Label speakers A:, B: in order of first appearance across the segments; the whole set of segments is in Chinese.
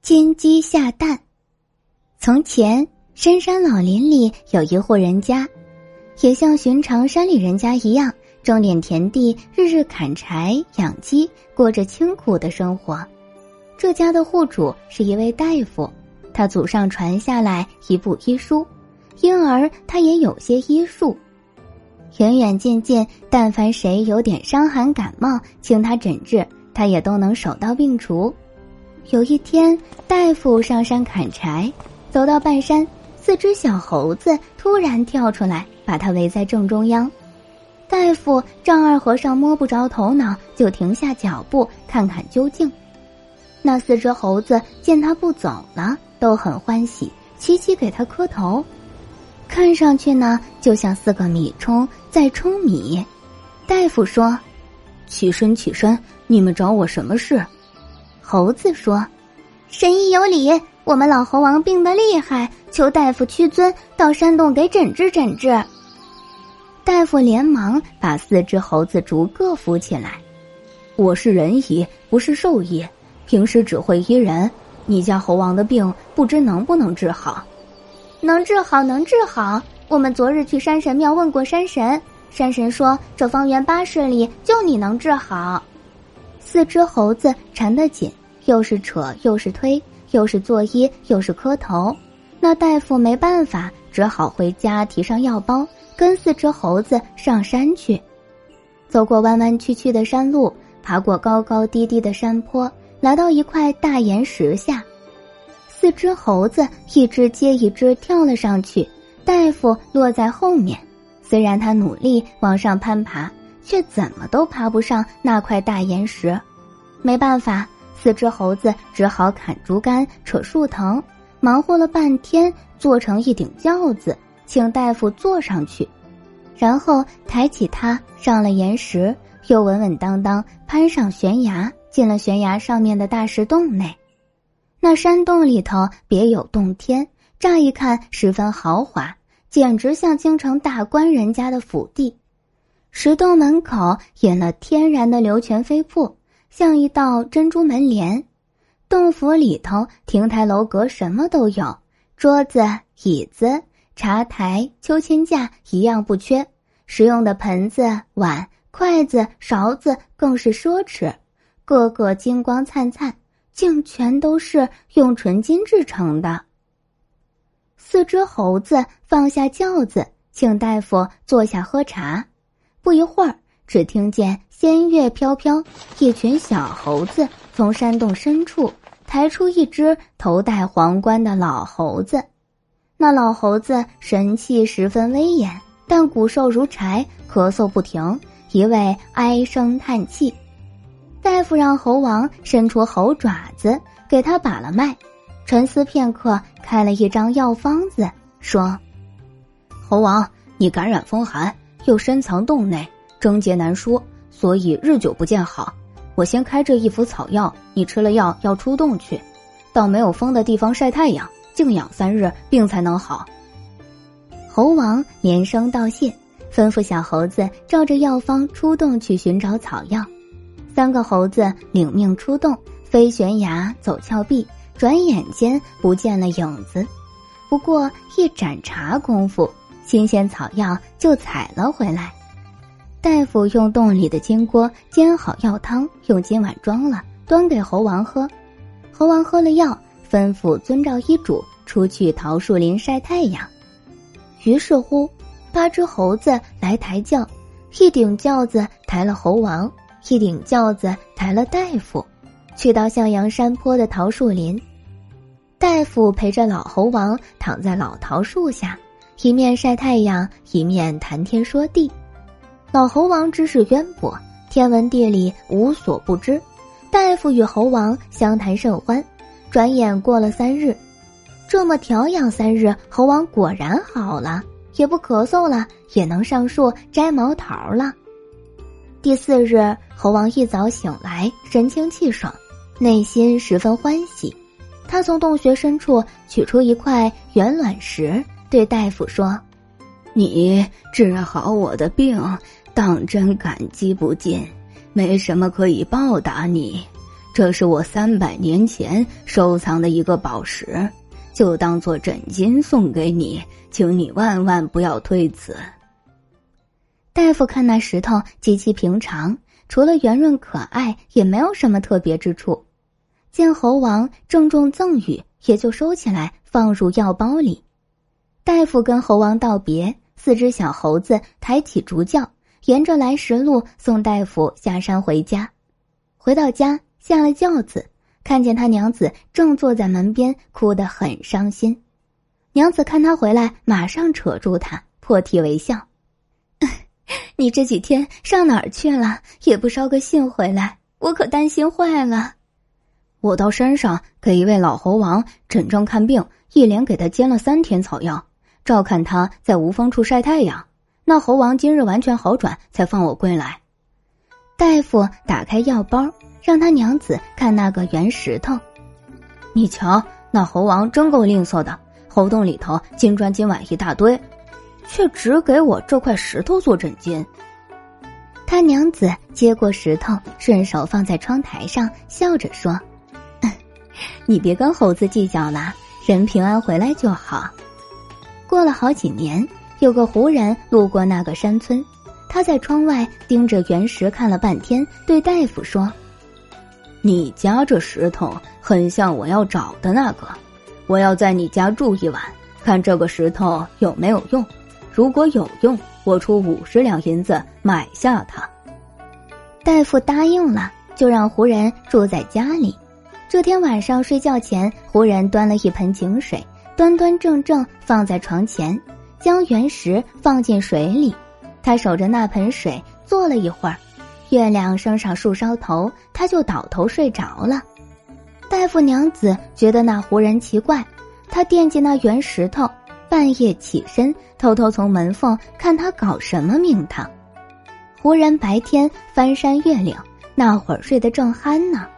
A: 金鸡下蛋。从前，深山老林里有一户人家，也像寻常山里人家一样，种点田地，日日砍柴养鸡，过着清苦的生活。这家的户主是一位大夫，他祖上传下来一部医书，因而他也有些医术。远远近近，但凡谁有点伤寒感冒，请他诊治，他也都能手到病除。有一天，大夫上山砍柴，走到半山，四只小猴子突然跳出来，把他围在正中央。大夫丈二和尚摸不着头脑，就停下脚步看看究竟。那四只猴子见他不走了，都很欢喜，齐齐给他磕头。看上去呢，就像四个米冲在冲米。大夫说：“
B: 起身，起身！你们找我什么事？”
A: 猴子说：“神医有礼，我们老猴王病得厉害，求大夫屈尊到山洞给诊治诊治。”大夫连忙把四只猴子逐个扶起来。
B: 我是人医，不是兽医，平时只会医人。你家猴王的病，不知能不能治好？
A: 能治好，能治好。我们昨日去山神庙问过山神，山神说这方圆八十里就你能治好。四只猴子缠得紧。又是扯，又是推，又是作揖，又是磕头。那大夫没办法，只好回家提上药包，跟四只猴子上山去。走过弯弯曲曲的山路，爬过高高低低的山坡，来到一块大岩石下。四只猴子一只接一只跳了上去，大夫落在后面。虽然他努力往上攀爬，却怎么都爬不上那块大岩石。没办法。四只猴子只好砍竹竿、扯树藤，忙活了半天，做成一顶轿子，请大夫坐上去，然后抬起它上了岩石，又稳稳当当攀上悬崖，进了悬崖上面的大石洞内。那山洞里头别有洞天，乍一看十分豪华，简直像京城大官人家的府邸。石洞门口引了天然的流泉飞瀑。像一道珍珠门帘，洞府里头亭台楼阁什么都有，桌子、椅子、茶台、秋千架一样不缺。使用的盆子、碗、筷子、勺子更是奢侈，个个金光灿灿，竟全都是用纯金制成的。四只猴子放下轿子，请大夫坐下喝茶。不一会儿。只听见仙乐飘飘，一群小猴子从山洞深处抬出一只头戴皇冠的老猴子。那老猴子神气十分威严，但骨瘦如柴，咳嗽不停，一味唉声叹气。大夫让猴王伸出猴爪子给他把了脉，沉思片刻，开了一张药方子，说：“
B: 猴王，你感染风寒，又深藏洞内。”症结难说，所以日久不见好。我先开这一副草药，你吃了药要出洞去，到没有风的地方晒太阳，静养三日，病才能好。
A: 猴王连声道谢，吩咐小猴子照着药方出洞去寻找草药。三个猴子领命出洞，飞悬崖，走峭壁，转眼间不见了影子。不过一盏茶功夫，新鲜草药就采了回来。大夫用洞里的金锅煎好药汤，用金碗装了，端给猴王喝。猴王喝了药，吩咐遵照医嘱出去桃树林晒太阳。于是乎，八只猴子来抬轿，一顶轿子抬了猴王，一顶轿子抬了大夫，去到向阳山坡的桃树林。大夫陪着老猴王躺在老桃树下，一面晒太阳，一面谈天说地。老猴王知识渊博，天文地理无所不知。大夫与猴王相谈甚欢。转眼过了三日，这么调养三日，猴王果然好了，也不咳嗽了，也能上树摘毛桃了。第四日，猴王一早醒来，神清气爽，内心十分欢喜。他从洞穴深处取出一块圆卵石，对大夫说：“
B: 你治好我的病。”当真感激不尽，没什么可以报答你，这是我三百年前收藏的一个宝石，就当做枕巾送给你，请你万万不要推辞。”
A: 大夫看那石头极其平常，除了圆润可爱，也没有什么特别之处。见猴王郑重赠予，也就收起来，放入药包里。大夫跟猴王道别，四只小猴子抬起竹轿，沿着来时路送大夫下山回家。回到家，下了轿子，看见他娘子正坐在门边，哭得很伤心。娘子看他回来，马上扯住他，破涕为笑：“ 你这几天上哪儿去了？也不捎个信回来，我可担心坏了。”
B: 我到山上给一位老猴王诊症看病，一连给他煎了三天草药，照看他在无风处晒太阳。那猴王今日完全好转，才放我归来。
A: 大夫打开药包，让他娘子看那个圆石头。
B: 你瞧，那猴王真够吝啬的，猴洞里头金砖金碗一大堆，却只给我这块石头做枕巾。
A: 他娘子接过石头，顺手放在窗台上，笑着说。你别跟猴子计较了，人平安回来就好。过了好几年，有个胡人路过那个山村，他在窗外盯着原石看了半天，对大夫说：“
B: 你家这石头很像我要找的那个，我要在你家住一晚，看这个石头有没有用。如果有用，我出五十两银子买下它。”
A: 大夫答应了，就让胡人住在家里。这天晚上睡觉前，胡人端了一盆井水，端端正正放在床前，将原石放进水里。他守着那盆水坐了一会儿，月亮升上树梢头，他就倒头睡着了。大夫娘子觉得那胡人奇怪，他惦记那圆石头，半夜起身偷偷从门缝看他搞什么名堂。胡人白天翻山越岭，那会儿睡得正酣呢。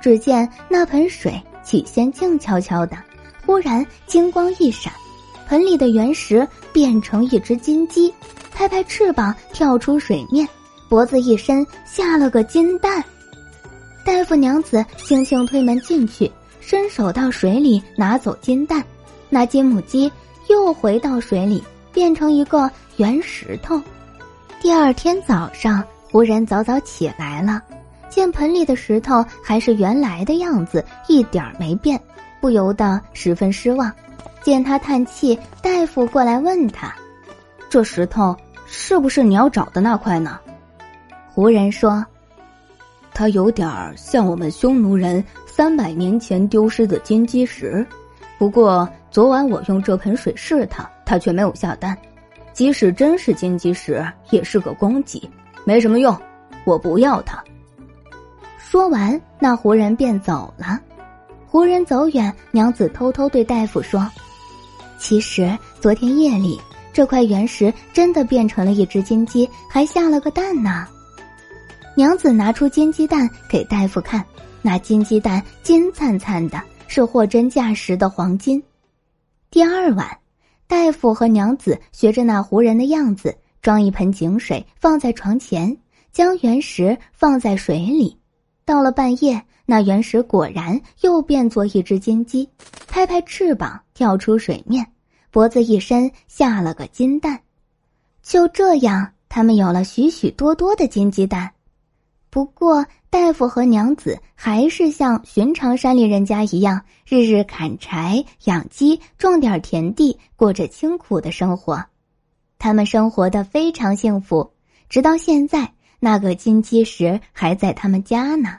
A: 只见那盆水起先静悄悄的，忽然金光一闪，盆里的原石变成一只金鸡，拍拍翅膀跳出水面，脖子一伸下了个金蛋。大夫娘子轻轻推门进去，伸手到水里拿走金蛋，那金母鸡又回到水里，变成一个圆石头。第二天早上，胡人早早起来了。见盆里的石头还是原来的样子，一点儿没变，不由得十分失望。见他叹气，大夫过来问他：“
B: 这石头是不是你要找的那块呢？”
A: 胡人说：“
B: 它有点像我们匈奴人三百年前丢失的金鸡石，不过昨晚我用这盆水试它，它却没有下蛋。即使真是金鸡石，也是个公鸡，没什么用，我不要它。”
A: 说完，那胡人便走了。胡人走远，娘子偷偷对大夫说：“其实昨天夜里，这块原石真的变成了一只金鸡，还下了个蛋呢。”娘子拿出金鸡蛋给大夫看，那金鸡蛋金灿灿的，是货真价实的黄金。第二晚，大夫和娘子学着那胡人的样子，装一盆井水放在床前，将原石放在水里。到了半夜，那原石果然又变作一只金鸡，拍拍翅膀跳出水面，脖子一伸下了个金蛋。就这样，他们有了许许多多的金鸡蛋。不过，大夫和娘子还是像寻常山里人家一样，日日砍柴、养鸡、种点田地，过着清苦的生活。他们生活的非常幸福，直到现在。那个金鸡石还在他们家呢。